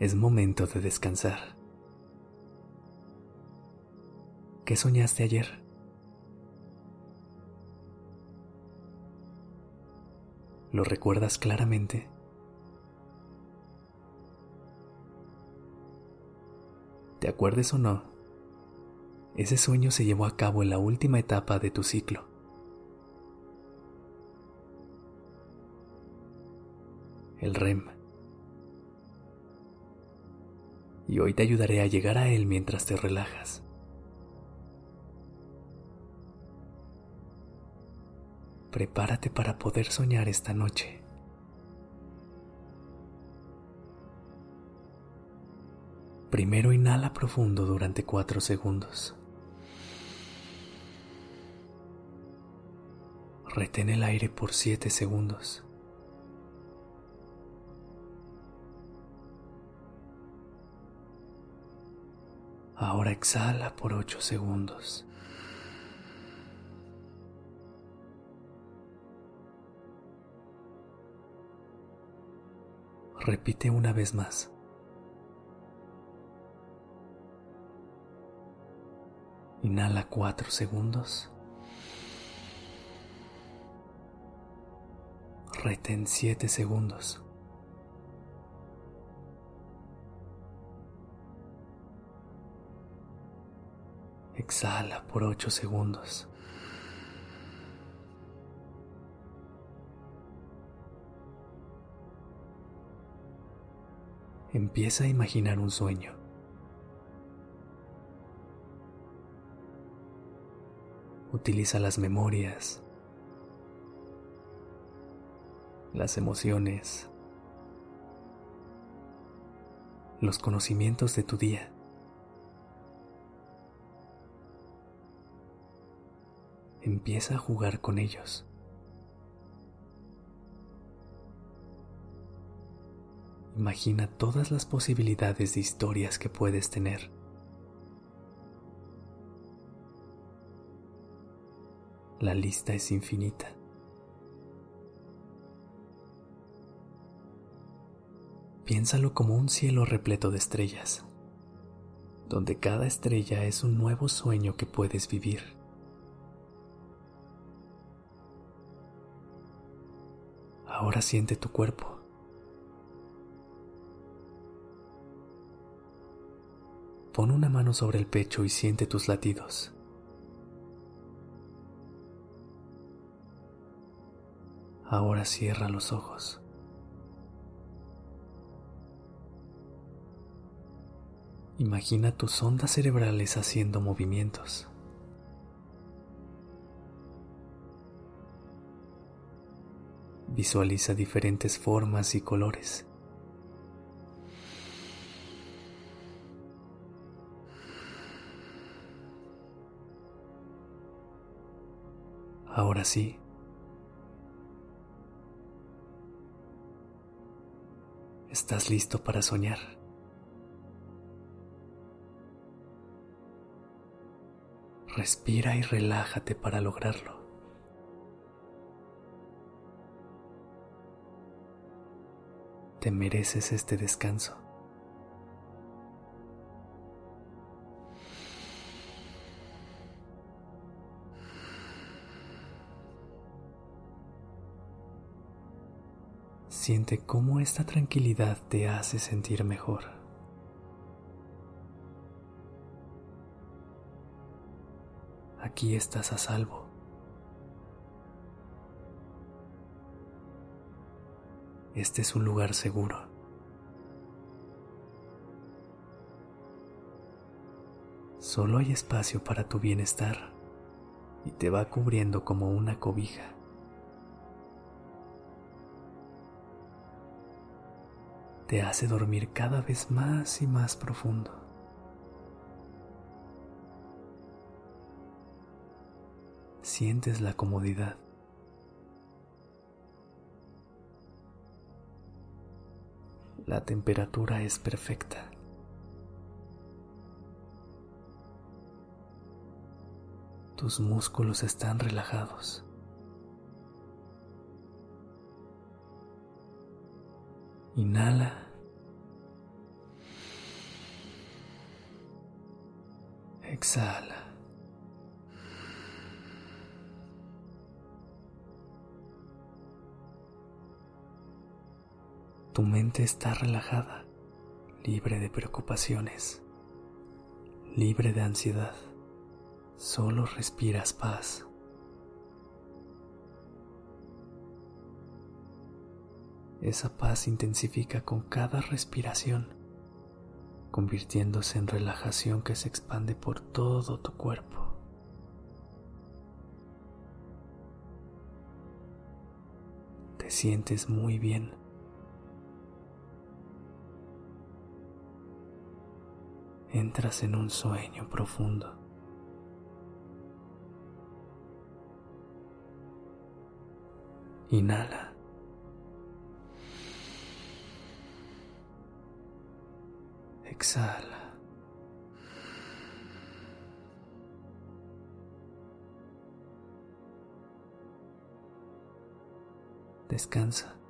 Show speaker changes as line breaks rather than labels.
Es momento de descansar. ¿Qué soñaste ayer? ¿Lo recuerdas claramente? ¿Te acuerdes o no? Ese sueño se llevó a cabo en la última etapa de tu ciclo. El REM. Y hoy te ayudaré a llegar a él mientras te relajas. prepárate para poder soñar esta noche. Primero inhala profundo durante cuatro segundos. Retén el aire por siete segundos. Ahora exhala por ocho segundos. Repite una vez más. Inhala cuatro segundos. Retén siete segundos. Exhala por ocho segundos. empieza a imaginar un sueño. Utiliza las memorias, las emociones, los conocimientos de tu día. Empieza a jugar con ellos. Imagina todas las posibilidades de historias que puedes tener. La lista es infinita. Piénsalo como un cielo repleto de estrellas, donde cada estrella es un nuevo sueño que puedes vivir. Ahora siente tu cuerpo. Pon una mano sobre el pecho y siente tus latidos. Ahora cierra los ojos. Imagina tus ondas cerebrales haciendo movimientos. Visualiza diferentes formas y colores. Ahora sí. Estás listo para soñar. Respira y relájate para lograrlo. Te mereces este descanso. Siente cómo esta tranquilidad te hace sentir mejor. Aquí estás a salvo. este es un lugar seguro. Solo hay espacio para tu bienestar y te va cubriendo como una cobija. Te hace dormir cada vez más y más profundo. Sientes la comodidad. La temperatura es perfecta. Tus músculos están relajados. Inhala. Exhala. Tu mente está relajada, libre de preocupaciones, libre de ansiedad. Solo respiras paz. Esa paz intensifica con cada respiración, convirtiéndose en relajación que se expande por todo tu cuerpo. Te sientes muy bien. Entras en un sueño profundo. Inhala. Exhala. Descansa.